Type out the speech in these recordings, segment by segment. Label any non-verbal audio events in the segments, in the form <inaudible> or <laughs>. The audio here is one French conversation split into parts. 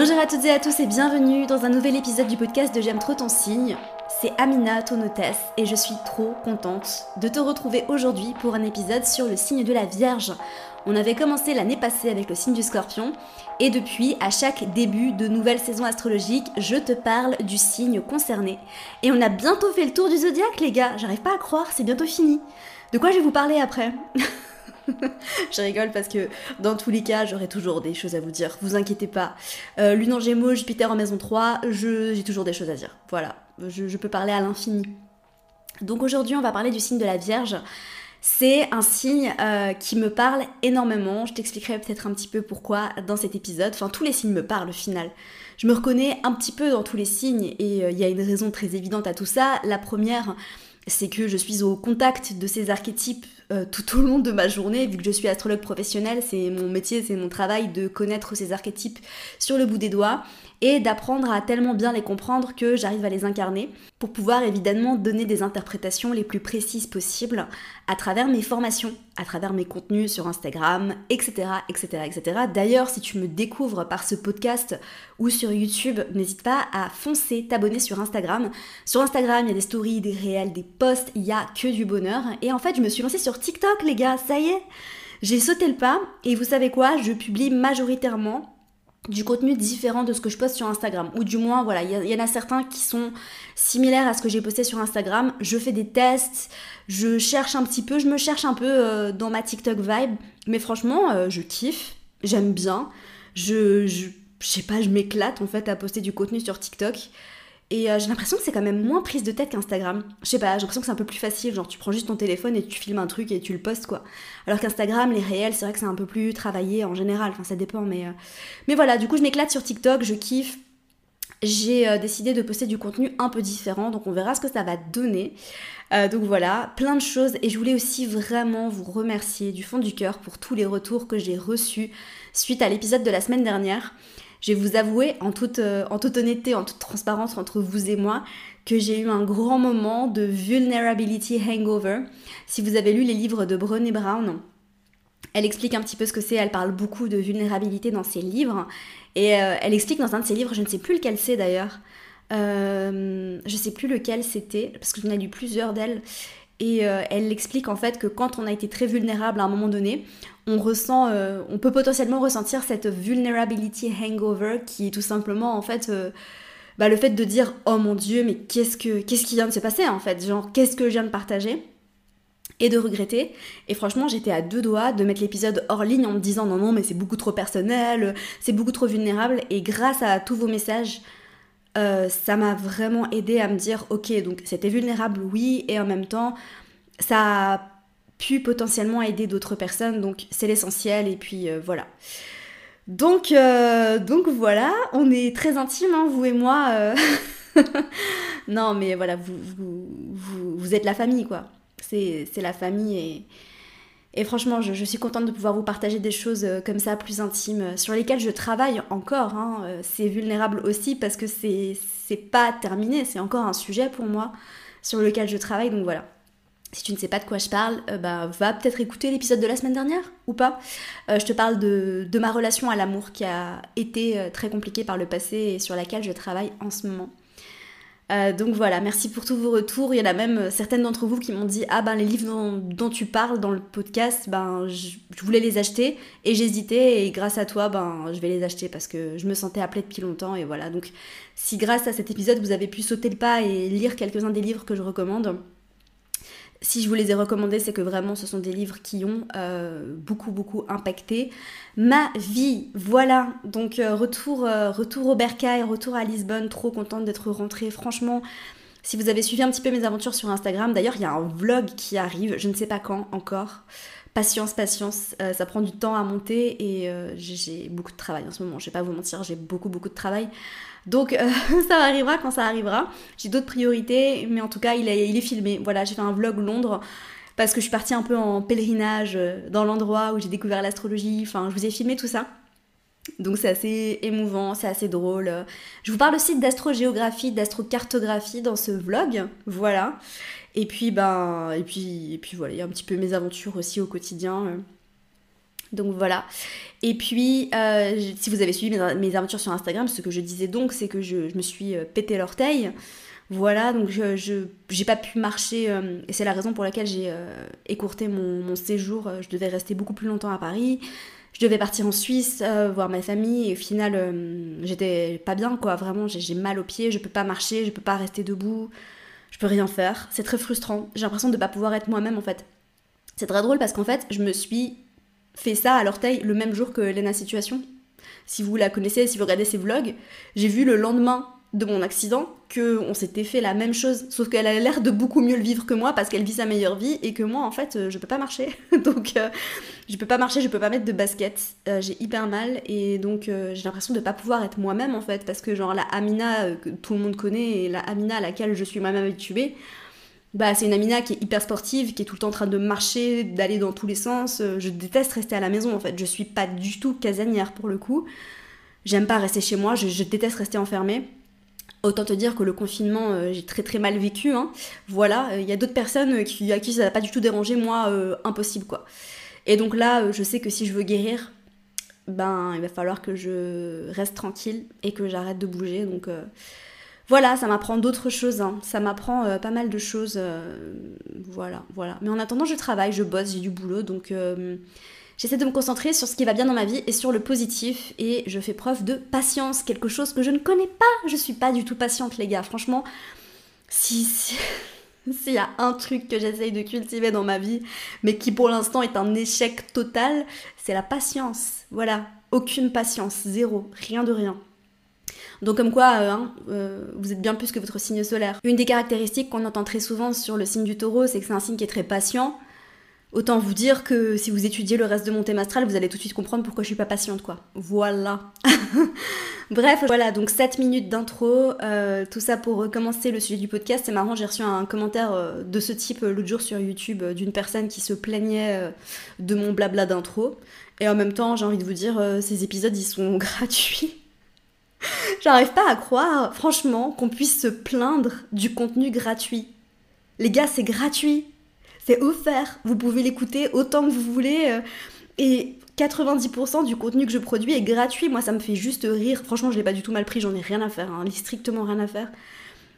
Bonjour à toutes et à tous et bienvenue dans un nouvel épisode du podcast de J'aime trop ton signe. C'est Amina, ton hôtesse, et je suis trop contente de te retrouver aujourd'hui pour un épisode sur le signe de la Vierge. On avait commencé l'année passée avec le signe du scorpion, et depuis, à chaque début de nouvelle saison astrologique, je te parle du signe concerné. Et on a bientôt fait le tour du zodiaque, les gars, j'arrive pas à croire, c'est bientôt fini. De quoi je vais vous parler après? <laughs> <laughs> je rigole parce que dans tous les cas, j'aurai toujours des choses à vous dire. Vous inquiétez pas. Euh, Lune en Gémeaux, Jupiter en maison 3, j'ai toujours des choses à dire. Voilà, je, peux parler à l'infini. Donc aujourd'hui, on va parler du signe de la Vierge. C'est un signe euh, qui me parle énormément. Je t'expliquerai peut-être un petit peu pourquoi dans cet épisode. Enfin, tous les signes me parlent au final. Je me reconnais un petit peu dans tous les signes et euh, il y a une raison très évidente à tout ça. La première, c'est que je suis au contact de ces archétypes euh, tout au long de ma journée, vu que je suis astrologue professionnelle, c'est mon métier, c'est mon travail de connaître ces archétypes sur le bout des doigts et d'apprendre à tellement bien les comprendre que j'arrive à les incarner pour pouvoir évidemment donner des interprétations les plus précises possibles à travers mes formations, à travers mes contenus sur Instagram, etc. etc., etc. D'ailleurs, si tu me découvres par ce podcast ou sur YouTube, n'hésite pas à foncer t'abonner sur Instagram. Sur Instagram, il y a des stories, des réels, des posts, il y a que du bonheur. Et en fait, je me suis lancée sur TikTok, les gars, ça y est j'ai sauté le pas et vous savez quoi, je publie majoritairement du contenu différent de ce que je poste sur Instagram. Ou du moins, voilà, il y, en a certains qui sont similaires à ce que j'ai posté sur Instagram. Je fais des tests, je cherche un petit peu, je me cherche un peu euh, dans ma TikTok vibe. Mais franchement, euh, je kiffe, j'aime bien. Je, je, je sais pas, je m'éclate en fait à poster du contenu sur TikTok. Et euh, j'ai l'impression que c'est quand même moins prise de tête qu'Instagram. Je sais pas, j'ai l'impression que c'est un peu plus facile, genre tu prends juste ton téléphone et tu filmes un truc et tu le postes quoi. Alors qu'Instagram, les réels, c'est vrai que c'est un peu plus travaillé en général, enfin ça dépend, mais... Euh, mais voilà, du coup je m'éclate sur TikTok, je kiffe. J'ai euh, décidé de poster du contenu un peu différent, donc on verra ce que ça va donner. donc voilà, plein de choses. Et je voulais aussi vraiment vous remercier du fond du cœur pour tous les retours que j'ai reçus suite à l'épisode de la semaine dernière. Je vais vous avouer en toute, euh, en toute honnêteté, en toute transparence entre vous et moi, que j'ai eu un grand moment de vulnerability hangover. Si vous avez lu les livres de Brené Brown, elle explique un petit peu ce que c'est, elle parle beaucoup de vulnérabilité dans ses livres. Et euh, elle explique dans un de ses livres, je ne sais plus lequel c'est d'ailleurs, euh, je ne sais plus lequel c'était, parce que j'en ai lu plusieurs d'elle. Et euh, elle explique en fait que quand on a été très vulnérable à un moment donné, on ressent, euh, on peut potentiellement ressentir cette vulnerability hangover qui est tout simplement en fait euh, bah, le fait de dire oh mon dieu mais qu'est-ce que qu'est-ce qui vient de se passer en fait, genre qu'est-ce que je viens de partager? Et de regretter. Et franchement, j'étais à deux doigts de mettre l'épisode hors ligne en me disant non, non, mais c'est beaucoup trop personnel, c'est beaucoup trop vulnérable. Et grâce à tous vos messages, euh, ça m'a vraiment aidé à me dire ok donc c'était vulnérable oui et en même temps ça a pu potentiellement aider d'autres personnes donc c'est l'essentiel et puis euh, voilà donc euh, donc voilà on est très intimes hein, vous et moi <laughs> non mais voilà vous, vous, vous, êtes la famille quoi c'est la famille et et franchement, je, suis contente de pouvoir vous partager des choses euh, comme ça, plus intimes, euh, sur lesquelles je travaille encore. Hein. Euh, c'est vulnérable aussi parce que c'est pas terminé, c'est encore un sujet pour moi sur lequel je travaille. Donc voilà. Si tu ne sais pas de quoi je parle, bah, va peut-être écouter l'épisode de la semaine dernière ou pas. je te parle de, ma relation à l'amour qui a été très compliquée par le passé et sur laquelle je travaille en ce moment. Euh, donc voilà, merci pour tous vos retours. Il y en a même euh, certaines d'entre vous qui m'ont dit Ah ben les livres dont, tu parles dans le podcast, ben je, voulais les acheter et j'hésitais et grâce à toi, ben je vais les acheter parce que je me sentais appelée depuis longtemps et voilà. Donc si grâce à cet épisode vous avez pu sauter le pas et lire quelques-uns des livres que je recommande, si je vous les ai recommandés, c'est que vraiment ce sont des livres qui ont euh, beaucoup beaucoup impacté ma vie. Voilà, donc euh, retour, euh, retour au Bercail, retour à Lisbonne, trop contente d'être rentrée. Franchement, si vous avez suivi un petit peu mes aventures sur Instagram, d'ailleurs il y a un vlog qui arrive, je ne sais pas quand encore. Patience, patience, ça prend du temps à monter et j'ai beaucoup de travail en ce moment, je vais pas vous mentir, j'ai beaucoup beaucoup de travail. Donc euh, <laughs> ça arrivera quand ça arrivera. J'ai d'autres priorités, mais en tout cas, il est, il est filmé. Voilà, j'ai fait un vlog Londres parce que je suis partie un peu en pèlerinage euh, dans l'endroit où j'ai découvert l'astrologie. Enfin, je vous ai filmé tout ça. Donc c'est assez émouvant, c'est assez drôle. Je vous parle aussi d'astrogéographie, d'astrocartographie dans ce vlog, voilà. Et puis ben et puis et puis voilà, il y a un petit peu mes aventures aussi au quotidien. Donc voilà. Et puis, euh, si vous avez suivi mes, aventures sur Instagram, ce que je disais donc, c'est que je, me suis euh, pété l'orteil. Voilà, donc je j'ai pas pu marcher, et c'est la raison pour laquelle j'ai écourté mon, mon, séjour. Je devais rester beaucoup plus longtemps à Paris. Je devais partir en Suisse, voir ma famille, et au final, j'étais pas bien, quoi. Vraiment, j'ai mal aux pieds, je peux pas marcher, je peux pas rester debout, je peux rien faire. C'est très frustrant. J'ai l'impression de pas pouvoir être moi-même, en fait. C'est très drôle parce qu'en fait, je me suis fait ça à l'orteil le même jour que Lena Situation. Si vous la connaissez, si vous regardez ses vlogs, j'ai vu le lendemain de mon accident que on s'était fait la même chose, sauf qu'elle a l'air de beaucoup mieux le vivre que moi parce qu'elle vit sa meilleure vie et que moi en fait euh, je peux pas marcher. <laughs> donc euh, je peux pas marcher, je peux pas mettre de basket, euh, j'ai hyper mal et donc j'ai l'impression de pas pouvoir être moi-même en fait parce que genre la Amina que tout le monde connaît et la Amina à laquelle je suis moi-même habituée, bah, c'est une Amina qui est hyper sportive, qui est tout le temps en train de marcher, d'aller dans tous les sens. Euh, je déteste rester à la maison en fait. Je suis pas du tout casanière pour le coup. J'aime pas rester chez moi, je, déteste rester enfermée. Autant te dire que le confinement, euh, j'ai très très mal vécu. Hein. Voilà, il y a d'autres personnes qui, à qui ça n'a pas du tout dérangé, moi, euh, impossible quoi. Et donc là, je sais que si je veux guérir, ben il va falloir que je reste tranquille et que j'arrête de bouger. Donc voilà, ça m'apprend d'autres choses. Hein. Ça m'apprend euh, pas mal de choses. Euh, voilà, voilà. Mais en attendant, je travaille, je bosse, j'ai du boulot. Donc euh, j'essaie de me concentrer sur ce qui va bien dans ma vie et sur le positif. Et je fais preuve de patience, quelque chose que je ne connais pas. Je suis pas du tout patiente, les gars. Franchement, si. <laughs> S'il y a un truc que j'essaye de cultiver dans ma vie, mais qui pour l'instant est un échec total, c'est la patience. Voilà, aucune patience, zéro, rien de rien. Donc comme quoi, euh, hein, euh, vous êtes bien plus que votre signe solaire. Une des caractéristiques qu'on entend très souvent sur le signe du taureau, c'est que c'est un signe qui est très patient. Autant vous dire que si vous étudiez le reste de mon thème astral, vous allez tout de suite comprendre pourquoi je suis pas patiente, quoi. Voilà. <laughs> Bref, voilà, donc 7 minutes d'intro, euh, tout ça pour commencer le sujet du podcast. C'est marrant, j'ai reçu un commentaire de ce type l'autre jour sur YouTube d'une personne qui se plaignait de mon blabla d'intro. Et en même temps, j'ai envie de vous dire, ces épisodes, ils sont <laughs> gratuits. J'arrive pas à croire, franchement, qu'on puisse se plaindre du contenu gratuit. Les gars, c'est gratuit. C'est offert. Vous pouvez l'écouter autant que vous voulez. Euh, et 90% du contenu que je produis est gratuit. Moi, ça me fait juste rire. Franchement, je l'ai pas du tout mal pris. J'en ai rien à faire. Hein, strictement rien à faire.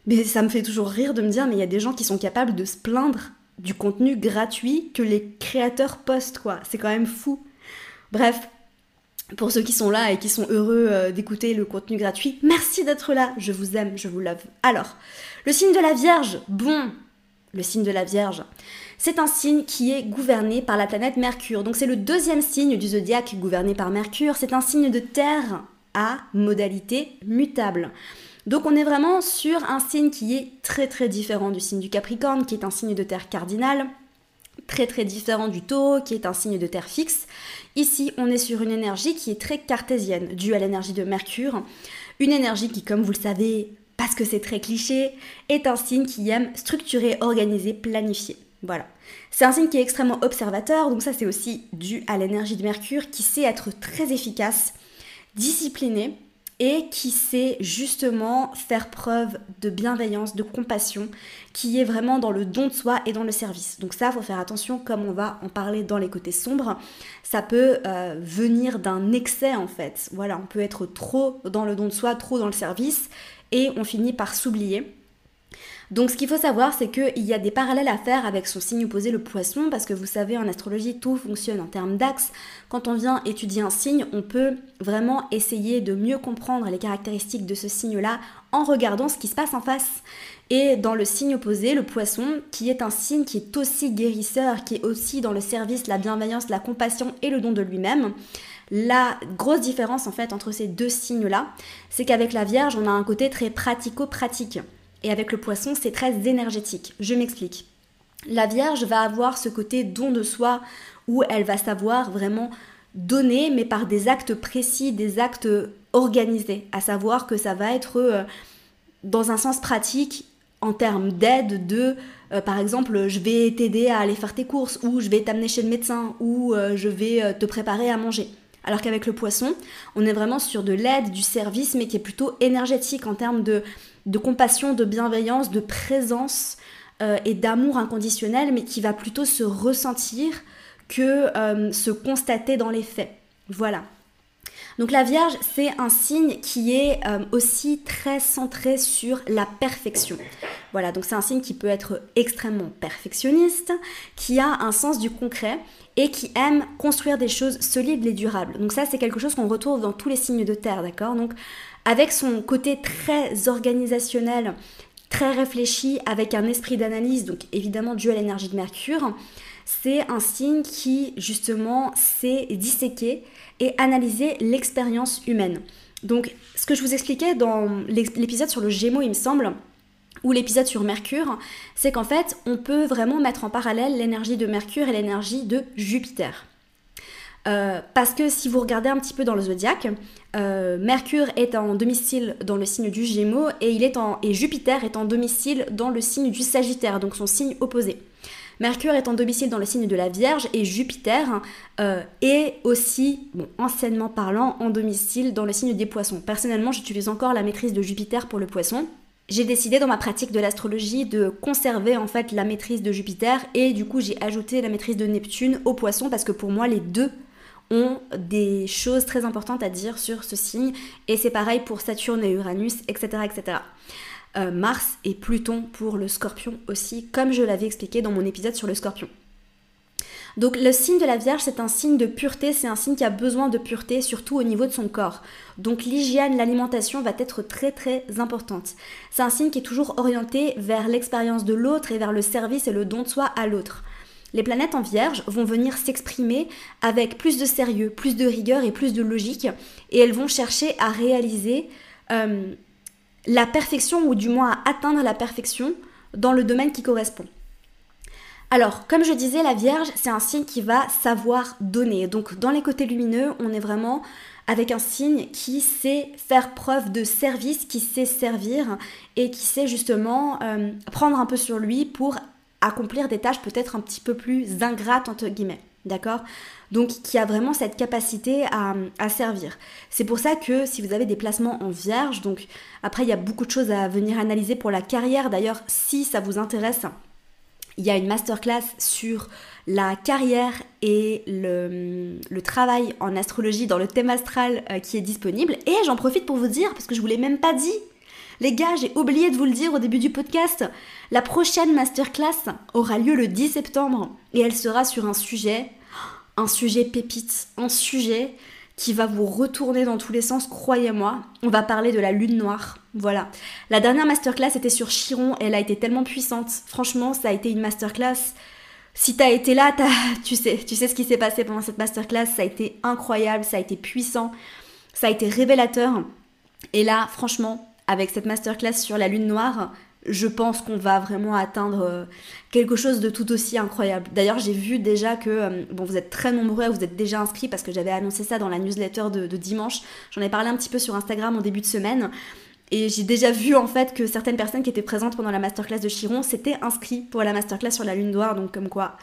Mais ça me fait toujours rire de me dire, mais il y a des gens qui sont capables de se plaindre du contenu gratuit que les créateurs postent, quoi. C'est quand même fou. Bref, pour ceux qui sont là et qui sont heureux euh, d'écouter le contenu gratuit, merci d'être là, je vous aime, je vous love. Alors, le signe de la Vierge, bon, le signe de la Vierge, c'est un signe qui est gouverné par la planète Mercure. Donc c'est le deuxième signe du zodiaque gouverné par Mercure, c'est un signe de terre à modalité mutable. Donc on est vraiment sur un signe qui est très très différent du signe du Capricorne, qui est un signe de terre cardinal, très très différent du taureau qui est un signe de terre fixe. Ici, on est sur une énergie qui est très cartésienne, due à l'énergie de Mercure. Une énergie qui, comme vous le savez, parce que c'est très cliché, est un signe qui aime structurer, organiser, planifier. Voilà. C'est un signe qui est extrêmement observateur, donc ça c'est aussi dû à l'énergie de Mercure qui sait être très efficace, discipliné, et qui sait justement faire preuve de bienveillance, de compassion, qui est vraiment dans le don de soi et dans le service. Donc ça, faut faire attention, comme on va en parler dans les côtés sombres, ça peut euh, venir d'un excès en fait. Voilà, on peut être trop dans le don de soi, trop dans le service, et on finit par s'oublier. Donc ce qu'il faut savoir, c'est qu'il y a des parallèles à faire avec son signe opposé, le poisson, parce que vous savez, en astrologie, tout fonctionne en termes d'axe. Quand on vient étudier un signe, on peut vraiment essayer de mieux comprendre les caractéristiques de ce signe-là en regardant ce qui se passe en face. Et dans le signe opposé, le poisson, qui est un signe qui est aussi guérisseur, qui est aussi dans le service, la bienveillance, la compassion et le don de lui-même. La grosse différence en fait entre ces deux signes-là, c'est qu'avec la Vierge, on a un côté très pratico-pratique. Et avec le poisson, c'est très énergétique. Je m'explique. La Vierge va avoir ce côté don de soi où elle va savoir vraiment donner, mais par des actes précis, des actes organisés. À savoir que ça va être euh, dans un sens pratique en termes d'aide de, euh, par exemple, je vais t'aider à aller faire tes courses, ou je vais t'amener chez le médecin, ou euh, je vais te préparer à manger. Alors qu'avec le poisson, on est vraiment sur de l'aide, du service, mais qui est plutôt énergétique en termes de, compassion, de bienveillance, de présence euh, et d'amour inconditionnel, mais qui va plutôt se ressentir que euh, se constater dans les faits. Voilà. Donc la Vierge, c'est un signe qui est euh, aussi très centré sur la perfection. Voilà, donc c'est un signe qui peut être extrêmement perfectionniste, qui a un sens du concret et qui aime construire des choses solides et durables. Donc ça, c'est quelque chose qu'on retrouve dans tous les signes de terre, d'accord? Donc avec son côté très organisationnel, très réfléchi, avec un esprit d'analyse, donc évidemment dû à l'énergie de Mercure, c'est un signe qui justement sait disséquer et analyser l'expérience humaine. Donc ce que je vous expliquais dans l'épisode sur le Gémeaux, il me semble, ou l'épisode sur Mercure, c'est qu'en fait, on peut vraiment mettre en parallèle l'énergie de Mercure et l'énergie de Jupiter. Euh, parce que si vous regardez un petit peu dans le zodiaque, euh, Mercure est en domicile dans le signe du Gémeaux et, Jupiter est en domicile dans le signe du Sagittaire, donc son signe opposé. Mercure est en domicile dans le signe de la Vierge et Jupiter euh, est aussi, anciennement parlant, en domicile dans le signe des Poissons. Personnellement, j'utilise encore la maîtrise de Jupiter pour le Poisson. J'ai décidé dans ma pratique de l'astrologie de conserver en fait la maîtrise de Jupiter et du coup j'ai ajouté la maîtrise de Neptune au Poisson parce que pour moi les deux ont des choses très importantes à dire sur ce signe. Et c'est pareil pour Saturne et Uranus, etc. etc. Euh, Mars et Pluton pour le scorpion aussi, comme je l'avais expliqué dans mon épisode sur le scorpion. Donc le signe de la Vierge, c'est un signe de pureté, c'est un signe qui a besoin de pureté, surtout au niveau de son corps. Donc l'hygiène, l'alimentation va être très très importante. C'est un signe qui est toujours orienté vers l'expérience de l'autre et vers le service et le don de soi à l'autre. Les planètes en vierge vont venir s'exprimer avec plus de sérieux, plus de rigueur et plus de logique, et elles vont chercher à réaliser euh, la perfection, ou du moins à atteindre la perfection dans le domaine qui correspond. Alors, comme je disais, la Vierge, c'est un signe qui va savoir donner. Donc, dans les côtés lumineux, on est vraiment avec un signe qui sait faire preuve de service, qui sait servir et qui sait justement euh, prendre un peu sur lui pour accomplir des tâches peut-être un petit peu plus ingrates, entre guillemets. D'accord? Donc qui a vraiment cette capacité à, à servir. C'est pour ça que si vous avez des placements en vierge, donc après il y a beaucoup de choses à venir analyser pour la carrière. D'ailleurs, si ça vous intéresse, il y a une masterclass sur la carrière et le, travail en astrologie dans le thème astral euh, qui est disponible. Et j'en profite pour vous dire, parce que je vous l'ai même pas dit, les gars, j'ai oublié de vous le dire au début du podcast. La prochaine masterclass aura lieu le 10 septembre et elle sera sur un sujet, un sujet pépite, un sujet qui va vous retourner dans tous les sens, croyez-moi. On va parler de la lune noire. Voilà. La dernière masterclass était sur Chiron elle a été tellement puissante. Franchement, ça a été une masterclass. Si t'as été là, <laughs> tu sais, tu sais ce qui s'est passé pendant cette masterclass. Ça a été incroyable, ça a été puissant, ça a été révélateur. Et là, franchement, avec cette masterclass sur la lune noire, je pense qu'on va vraiment atteindre euh, quelque chose de tout aussi incroyable. D'ailleurs, j'ai vu déjà que, euh, bon, vous êtes très nombreux, vous êtes déjà inscrits parce que j'avais annoncé ça dans la newsletter de, dimanche. J'en ai parlé un petit peu sur Instagram en début de semaine. Et j'ai déjà vu en fait que certaines personnes qui étaient présentes pendant la masterclass de Chiron s'étaient inscrits pour la masterclass sur la lune noire. Donc comme quoi,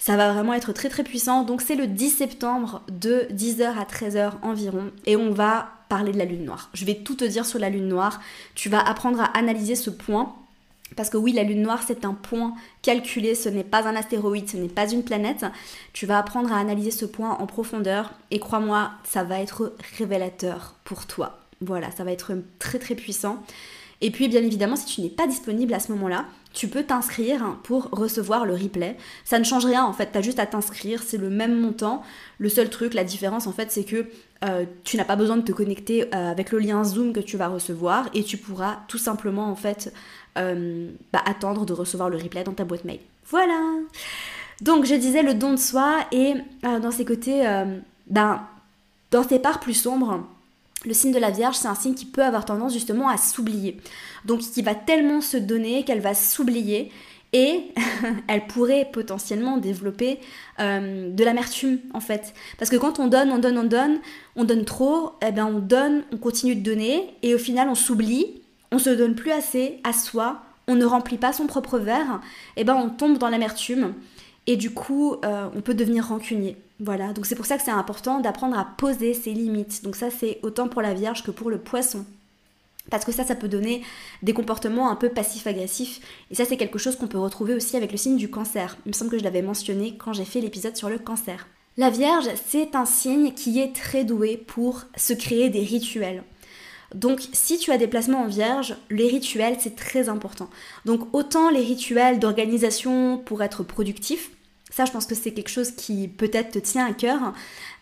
ça va vraiment être très très puissant. Donc c'est le 10 septembre de 10h à 13h environ. Et on va parler de la lune noire. Je vais tout te dire sur la lune noire. Tu vas apprendre à analyser ce point. Parce que oui, la lune noire, c'est un point calculé, ce n'est pas un astéroïde, ce n'est pas une planète. Tu vas apprendre à analyser ce point en profondeur et crois-moi, ça va être révélateur pour toi. Voilà, ça va être très très puissant. Et puis bien évidemment, si tu n'es pas disponible à ce moment-là, tu peux t'inscrire pour recevoir le replay. Ça ne change rien en fait, tu juste à t'inscrire, c'est le même montant. Le seul truc, la différence en fait, c'est que euh, tu n'as pas besoin de te connecter euh, avec le lien Zoom que tu vas recevoir et tu pourras tout simplement en fait euh, bah, attendre de recevoir le replay dans ta boîte mail. Voilà Donc je disais le don de soi et dans ses côtés, ben, dans ses parts plus sombres, le signe de la Vierge, c'est un signe qui peut avoir tendance justement à s'oublier. Donc qui va tellement se donner qu'elle va s'oublier et <laughs> elle pourrait potentiellement développer euh, de l'amertume en fait. Parce que quand on donne, on donne, on donne, on donne trop, eh bien on donne, on continue de donner et au final on s'oublie, on se donne plus assez à soi, on ne remplit pas son propre verre, et eh ben on tombe dans l'amertume et du coup euh, on peut devenir rancunier. Voilà, donc c'est pour ça que c'est important d'apprendre à poser ses limites. Donc ça c'est autant pour la Vierge que pour le Poisson. Parce que ça, ça peut donner des comportements un peu passifs-agressifs. Et ça, c'est quelque chose qu'on peut retrouver aussi avec le signe du cancer. Il me semble que je l'avais mentionné quand j'ai fait l'épisode sur le cancer. La Vierge, c'est un signe qui est très doué pour se créer des rituels. Donc si tu as des placements en vierge, les rituels c'est très important. Donc autant les rituels d'organisation pour être productif, ça je pense que c'est quelque chose qui peut-être te tient à cœur,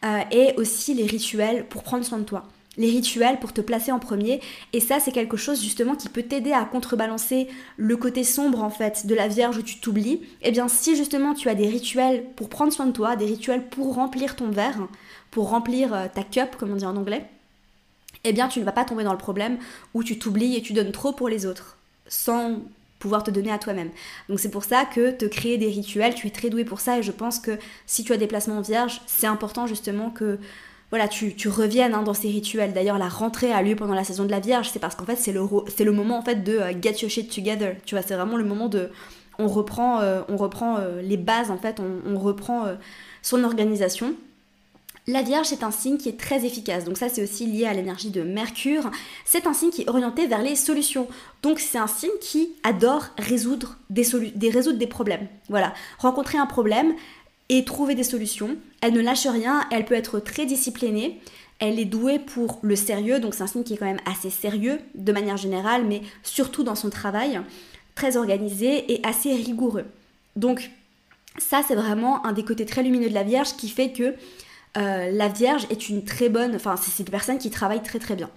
euh, et aussi les rituels pour prendre soin de toi les rituels pour te placer en premier. Et ça, c'est quelque chose justement qui peut t'aider à contrebalancer le côté sombre en fait de la Vierge où tu t'oublies. Et eh bien, si justement tu as des rituels pour prendre soin de toi, des rituels pour remplir ton verre, pour remplir euh, ta cup, comme on dit en anglais, eh bien, tu ne vas pas tomber dans le problème où tu t'oublies et tu donnes trop pour les autres, sans pouvoir te donner à toi-même. Donc c'est pour ça que te créer des rituels, tu es très doué pour ça et je pense que si tu as des placements vierges, c'est important justement que voilà, tu, tu reviennes hein, dans ces rituels. D'ailleurs, la rentrée a lieu pendant la saison de la Vierge, c'est parce qu'en fait, c'est le, c'est le moment en fait de euh, get your shit together. Tu vois, c'est vraiment le moment de, on reprend, euh, on reprend euh, les bases en fait, on, reprend son organisation. La Vierge est un signe qui est très efficace, donc ça c'est aussi lié à l'énergie de Mercure. C'est un signe qui est orienté vers les solutions, donc c'est un signe qui adore résoudre des, des, résoudre des problèmes. Voilà, rencontrer un problème, et trouver des solutions. Elle ne lâche rien, elle peut être très disciplinée. Elle est douée pour le sérieux, donc c'est un signe qui est quand même assez sérieux de manière générale, mais surtout dans son travail, très organisé et assez rigoureux. Donc ça, c'est vraiment un des côtés très lumineux de la Vierge qui fait que euh, la Vierge est une très bonne, enfin c'est une personne qui travaille très très bien.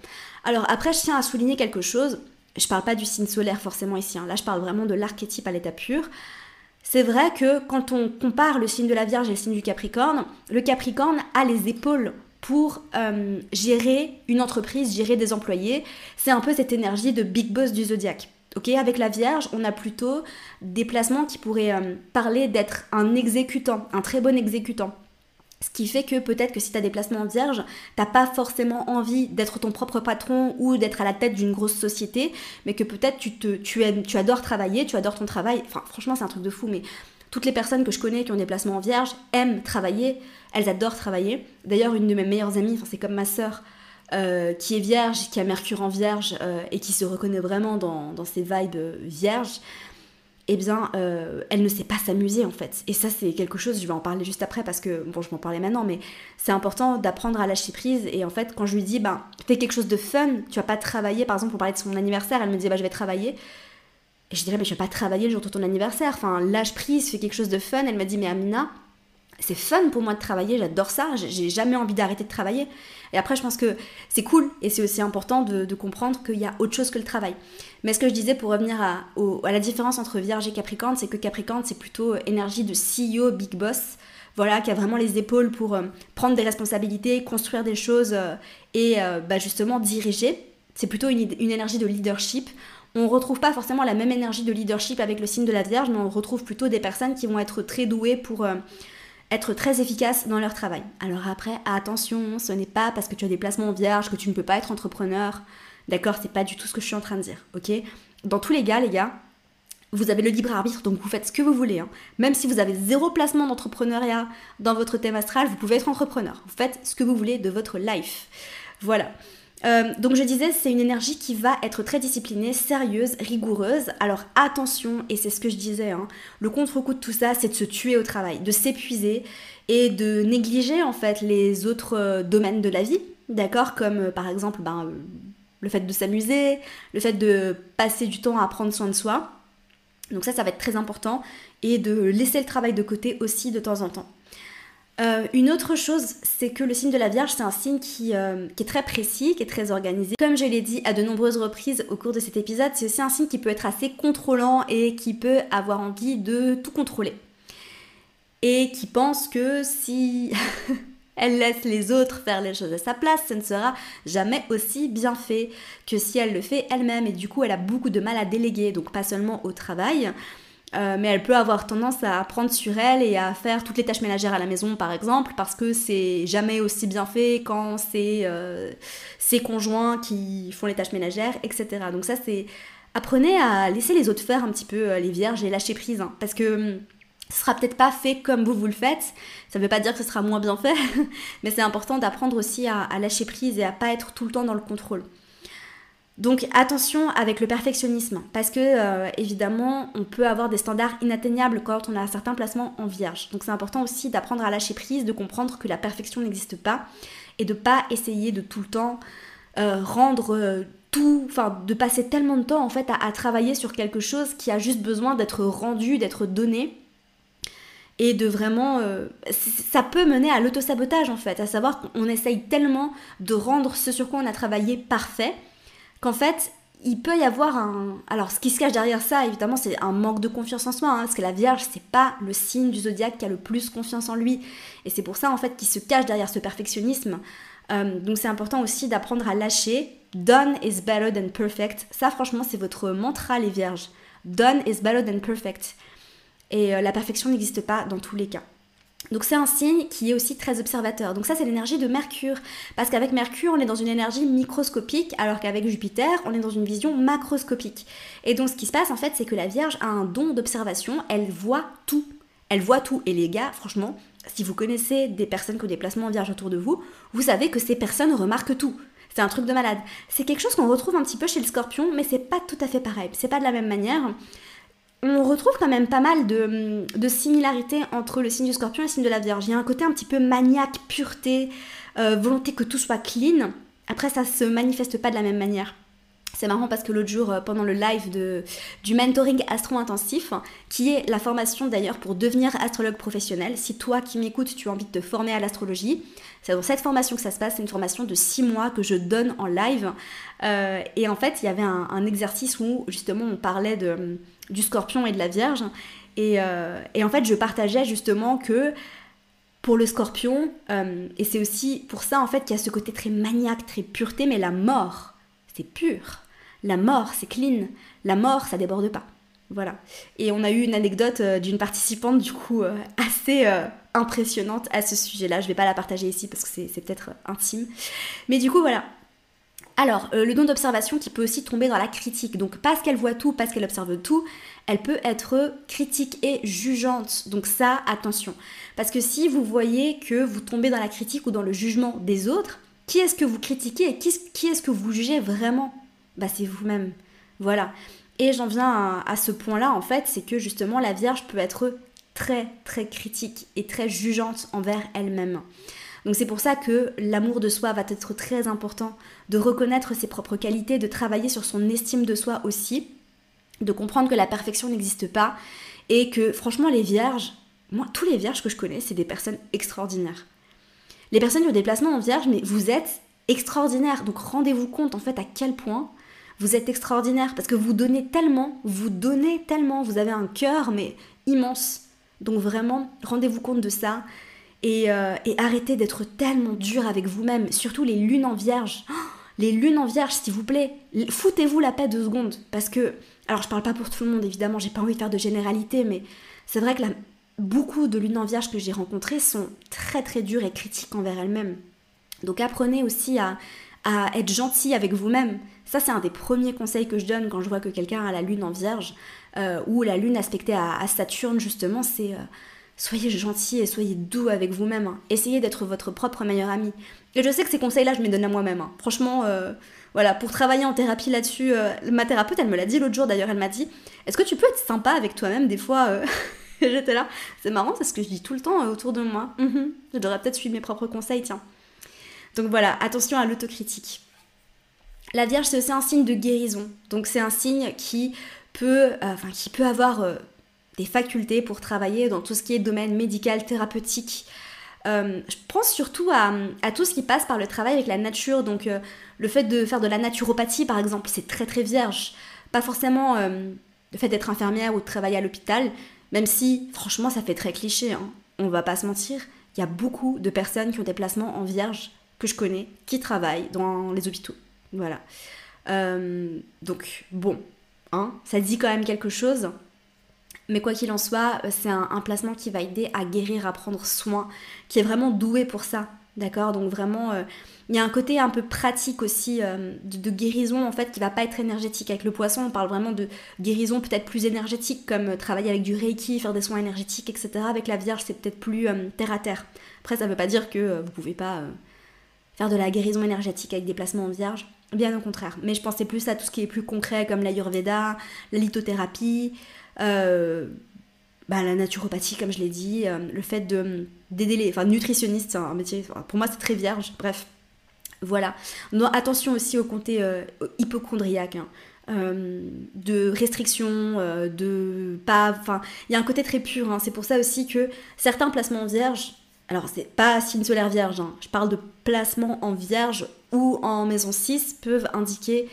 Alors après, je tiens à souligner quelque chose. Je parle pas du signe solaire forcément ici. Hein. Là, je parle vraiment de l'archétype à l'état pur. C'est vrai que quand on compare le signe de la Vierge et le signe du Capricorne, le Capricorne a les épaules pour euh, gérer une entreprise, gérer des employés. C'est un peu cette énergie de big boss du zodiaque. Ok, avec la Vierge, on a plutôt des placements qui pourraient euh, parler d'être un exécutant, un très bon exécutant. Ce qui fait que peut-être que si tu as des placements vierges, t'as pas forcément envie d'être ton propre patron ou d'être à la tête d'une grosse société, mais que peut-être tu, tu, adores travailler, tu adores ton travail. Enfin, franchement, c'est un truc de fou, mais toutes les personnes que je connais qui ont des placements vierges aiment travailler, elles adorent travailler. D'ailleurs, une de mes meilleures amies, c'est comme ma sœur, euh, qui est vierge, qui a Mercure en vierge euh, et qui se reconnaît vraiment dans, dans ses vibes vierges eh bien, euh, elle ne sait pas s'amuser en fait. Et ça, c'est quelque chose, je vais en parler juste après parce que, bon, je m'en parlais maintenant, mais c'est important d'apprendre à lâcher prise. Et en fait, quand je lui dis, ben, fais quelque chose de fun, tu vas pas travailler, par exemple, pour parler de son anniversaire, elle me disait, bah, je vais travailler. Et je dirais, mais je vais pas travailler le jour de ton anniversaire. Enfin, lâche prise, fais quelque chose de fun. Elle m'a dit, mais Amina, c'est fun pour moi de travailler, j'adore ça, j'ai jamais envie d'arrêter de travailler. Et après, je pense que c'est cool et c'est aussi important de, comprendre qu'il y a autre chose que le travail. Mais ce que je disais pour revenir à, la différence entre Vierge et Capricorne, c'est que Capricorne, c'est plutôt énergie de CEO, big boss, voilà, qui a vraiment les épaules pour euh, prendre des responsabilités, construire des choses euh, et euh, bah, justement diriger. C'est plutôt une, énergie de leadership. On ne retrouve pas forcément la même énergie de leadership avec le signe de la Vierge, mais on retrouve plutôt des personnes qui vont être très douées pour être très efficaces dans leur travail. Alors après, attention, ce n'est pas parce que tu as des placements vierges que tu ne peux pas être entrepreneur. D'accord, c'est pas du tout ce que je suis en train de dire, ok? Dans tous les cas, les gars, vous avez le libre arbitre, donc vous faites ce que vous voulez. Hein. Même si vous avez zéro placement d'entrepreneuriat dans votre thème astral, vous pouvez être entrepreneur. Vous faites ce que vous voulez de votre life. Voilà. Euh, donc je disais, c'est une énergie qui va être très disciplinée, sérieuse, rigoureuse. Alors attention, et c'est ce que je disais, hein, le contre-coup de tout ça, c'est de se tuer au travail, de s'épuiser et de négliger en fait les autres euh, domaines de la vie, d'accord Comme euh, par exemple ben, le fait de s'amuser, le fait de passer du temps à prendre soin de soi. Donc ça, ça va être très important et de laisser le travail de côté aussi de temps en temps. Euh, une autre chose, c'est que le signe de la Vierge, c'est un signe euh, qui, est très précis, qui est très organisé. Comme je l'ai dit à de nombreuses reprises au cours de cet épisode, c'est aussi un signe qui peut être assez contrôlant et qui peut avoir envie de tout contrôler. Et qui pense que si <laughs> elle laisse les autres faire les choses à sa place, ce ne sera jamais aussi bien fait que si elle le fait elle-même. Et du coup, elle a beaucoup de mal à déléguer, donc pas seulement au travail, euh, mais elle peut avoir tendance à prendre sur elle et à faire toutes les tâches ménagères à la maison par exemple parce que c'est jamais aussi bien fait quand c'est euh, ses conjoints qui font les tâches ménagères etc donc ça c'est apprenez à laisser les autres faire un petit peu euh, les vierges et lâcher prise hein, parce que hum, ce sera peut-être pas fait comme vous vous le faites. Ça ne veut pas dire que ce sera moins bien fait <laughs> mais c'est important d'apprendre aussi à, à lâcher prise et à pas être tout le temps dans le contrôle Donc attention avec le perfectionnisme, parce que euh, évidemment on peut avoir des standards inatteignables quand on a certains placements en vierge. Donc c'est important aussi d'apprendre à lâcher prise, de comprendre que la perfection n'existe pas et de pas essayer de tout le temps euh, rendre euh, tout, enfin de passer tellement de temps en fait à, travailler sur quelque chose qui a juste besoin d'être rendu, d'être donné et de vraiment ça peut mener à l'autosabotage en fait à savoir qu'on essaye tellement de rendre ce sur quoi on a travaillé parfait qu'en fait, il peut y avoir un. Alors, ce qui se cache derrière ça, évidemment, c'est un manque de confiance en soi, hein, parce que la Vierge, c'est pas le signe du zodiaque qui a le plus confiance en lui. Et c'est pour ça, en fait, qu'il se cache derrière ce perfectionnisme. Euh, donc, c'est important aussi d'apprendre à lâcher. Done is better than perfect. Ça, franchement, c'est votre mantra, les Vierges. Done is better than perfect. Et euh, la perfection n'existe pas dans tous les cas. Donc c'est un signe qui est aussi très observateur. Donc ça c'est l'énergie de Mercure. Parce qu'avec Mercure on est dans une énergie microscopique alors qu'avec Jupiter on est dans une vision macroscopique. Et donc ce qui se passe en fait c'est que la Vierge a un don d'observation, elle voit tout. Elle voit tout. Et les gars franchement si vous connaissez des personnes qui ont des placements en Vierge autour de vous, vous savez que ces personnes remarquent tout. C'est un truc de malade. C'est quelque chose qu'on retrouve un petit peu chez le scorpion, mais c'est pas tout à fait pareil. C'est pas de la même manière on retrouve quand même pas mal de, similarités entre le signe du scorpion et le signe de la Vierge. Il y a un côté un petit peu maniaque, pureté, euh, volonté que tout soit clean. Après, ça se manifeste pas de la même manière. C'est marrant parce que l'autre jour, euh, pendant le live de, du mentoring astro-intensif, qui est la formation d'ailleurs pour devenir astrologue professionnel, si toi qui m'écoutes, tu as envie de te former à l'astrologie, c'est dans cette formation que ça se passe, c'est une formation de 6 mois que je donne en live. Euh, et en fait, il y avait un, exercice où justement on parlait de, du scorpion et de la vierge. Et, euh, et en fait, je partageais justement que pour le scorpion, et c'est aussi pour ça en fait qu'il y a ce côté très maniaque, très pureté, mais la mort, c'est pur. La mort, c'est clean. La mort, ça déborde pas. Voilà. Et on a eu une anecdote euh, d'une participante, du coup, euh, assez euh, impressionnante à ce sujet-là. Je vais pas la partager ici parce que c'est peut-être intime. Mais du coup, voilà. Alors, le don d'observation qui peut aussi tomber dans la critique. Donc, parce qu'elle voit tout, parce qu'elle observe tout, elle peut être critique et jugeante. Donc ça, attention. Parce que si vous voyez que vous tombez dans la critique ou dans le jugement des autres, qui est-ce que vous critiquez et qui est-ce que vous jugez vraiment? Bah c'est vous-même. Voilà. Et j'en viens à, ce point-là, en fait, c'est que justement la Vierge peut être très très critique et très jugeante envers elle-même. Donc c'est pour ça que l'amour de soi va être très important, de reconnaître ses propres qualités, de travailler sur son estime de soi aussi, de comprendre que la perfection n'existe pas et que franchement les vierges, moi tous les vierges que je connais, c'est des personnes extraordinaires. Les personnes qui ont des placements en vierge, mais vous êtes extraordinaires. Donc rendez-vous compte en fait à quel point vous êtes extraordinaire parce que vous donnez tellement, vous donnez tellement, vous avez un cœur mais immense. Donc vraiment, rendez-vous compte de ça et, euh, arrêtez d'être tellement dur avec vous-même, surtout les lunes en vierge. Oh, les lunes en vierge, s'il vous plaît, foutez-vous la paix deux secondes parce que, alors je parle pas pour tout le monde évidemment, j'ai pas envie de faire de généralité, mais c'est vrai que beaucoup de lunes en vierge que j'ai rencontrées sont très très dures et critiques envers elles-mêmes. Donc apprenez aussi à, à être gentil avec vous-même. Ça, c'est un des premiers conseils que je donne quand je vois que quelqu'un a la lune en vierge euh, ou la lune aspectée à, Saturne, justement, c'est euh, soyez gentil et soyez doux avec vous-même. Hein. Essayez d'être votre propre meilleur ami. Et je sais que ces conseils-là, je me les donne à moi-même. Hein. Franchement, euh, voilà, pour travailler en thérapie là-dessus, ma thérapeute, elle me l'a dit l'autre jour d'ailleurs, elle m'a dit Est-ce que tu peux être sympa avec toi-même des fois <laughs> J'étais là. C'est marrant, c'est ce que je dis tout le temps autour de moi. Mhm. Je devrais peut-être suivre mes propres conseils, tiens. Donc voilà, attention à l'autocritique. La Vierge, c'est aussi un signe de guérison. Donc c'est un signe qui peut, euh, enfin, qui peut avoir euh, des facultés pour travailler dans tout ce qui est domaine médical, thérapeutique. Euh, je pense surtout à, tout ce qui passe par le travail avec la nature. Donc le fait de faire de la naturopathie, par exemple, c'est très très vierge. Pas forcément le fait d'être infirmière ou de travailler à l'hôpital, même si franchement ça fait très cliché. Hein. On va pas se mentir. Il y a beaucoup de personnes qui ont des placements en vierge que je connais qui travaillent dans les hôpitaux. Voilà. Euh, donc, bon, hein, ça dit quand même quelque chose. Mais quoi qu'il en soit, euh, c'est un, placement qui va aider à guérir, à prendre soin, qui est vraiment doué pour ça. D'accord? Donc vraiment, euh, il y a un côté un peu pratique aussi de, guérison en fait qui va pas être énergétique. Avec le poisson, on parle vraiment de guérison peut-être plus énergétique, comme travailler avec du reiki, faire des soins énergétiques, etc. Avec la Vierge, c'est peut-être plus terre à terre. Après, ça veut pas dire que vous pouvez pas faire de la guérison énergétique avec des placements en vierge. Bien au contraire. Mais je pensais plus à tout ce qui est plus concret comme l'ayurveda, la lithothérapie, euh, bah, la naturopathie, comme je l'ai dit, euh, le fait de d'aider les. Enfin, nutritionniste, c'est un métier. pour moi, c'est très vierge. Bref. Voilà. Attention aussi au côté euh, hypochondriaque. Hein. de restrictions, de pas. Enfin, il y a un côté très pur. Hein. C'est pour ça aussi que certains placements vierges, alors c'est pas signe solaire vierge, hein. je parle de placements en vierge ou en maison 6 peuvent indiquer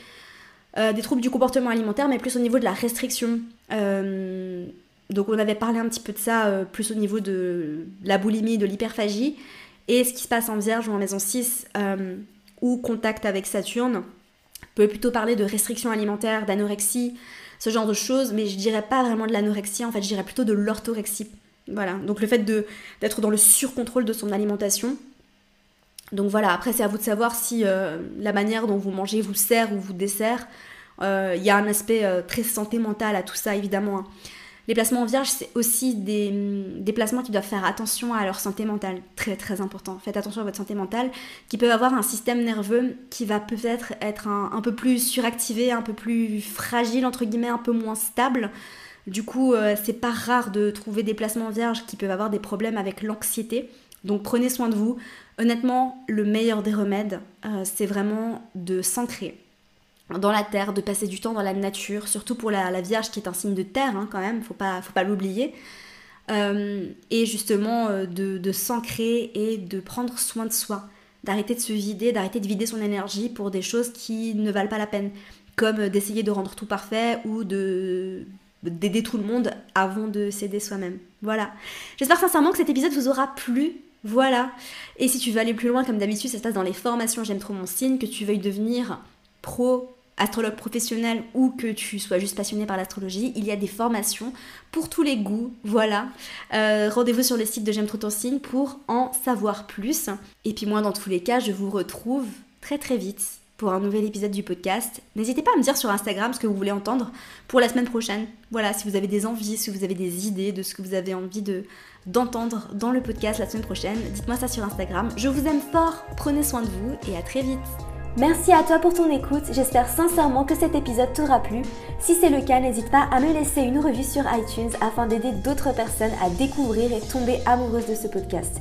euh, des troubles du comportement alimentaire, mais plus au niveau de la restriction. Euh, donc on avait parlé un petit peu de ça, euh, plus au niveau de la boulimie, de l'hyperphagie. Et ce qui se passe en vierge ou en maison 6 ou contact avec Saturne peut plutôt parler de restriction alimentaire, d'anorexie, ce genre de choses, mais je dirais pas vraiment de l'anorexie, en fait je dirais plutôt de l'orthorexie. Voilà, donc le fait d'être dans le surcontrôle de son alimentation, donc voilà, après c'est à vous de savoir si euh, la manière dont vous mangez vous sert ou vous dessert. Euh, il y a un aspect euh, très santé mentale à tout ça évidemment. Hein. Les placements en vierge, c'est aussi des, des, placements qui doivent faire attention à leur santé mentale. Très très important. Faites attention à votre santé mentale, qui peut avoir un système nerveux qui va peut-être être un, un, peu plus suractivé, un peu plus fragile, entre guillemets, un peu moins stable. Du coup, c'est pas rare de trouver des placements vierges qui peuvent avoir des problèmes avec l'anxiété. Donc prenez soin de vous. Honnêtement, le meilleur des remèdes, euh, c'est vraiment de s'ancrer dans la terre, de passer du temps dans la nature, surtout pour la, Vierge qui est un signe de terre hein, quand même, faut pas, faut pas l'oublier. Euh, et justement euh, de, s'ancrer et de prendre soin de soi, d'arrêter de se vider, d'arrêter de vider son énergie pour des choses qui ne valent pas la peine, comme d'essayer de rendre tout parfait ou de d'aider tout le monde avant de s'aider soi-même. Voilà. J'espère sincèrement que cet épisode vous aura plu. Voilà. Et si tu veux aller plus loin, comme d'habitude, ça se passe dans les formations J'aime trop mon signe, que tu veuilles devenir pro astrologue professionnel ou que tu sois juste passionné par l'astrologie, il y a des formations pour tous les goûts, voilà. Euh, rendez-vous sur le site de J'aime trop ton signe pour en savoir plus. Et puis moi, dans tous les cas, je vous retrouve très très vite pour un nouvel épisode du podcast. N'hésitez pas à me dire sur Instagram ce que vous voulez entendre pour la semaine prochaine. Voilà, si vous avez des envies, si vous avez des idées de ce que vous avez envie de d'entendre dans le podcast la semaine prochaine. Dites-moi ça sur Instagram. Je vous aime fort, prenez soin de vous et à très vite. Merci à toi pour ton écoute, j'espère sincèrement que cet épisode t'aura plu. Si c'est le cas, n'hésite pas à me laisser une revue sur iTunes afin d'aider d'autres personnes à découvrir et tomber amoureuses de ce podcast.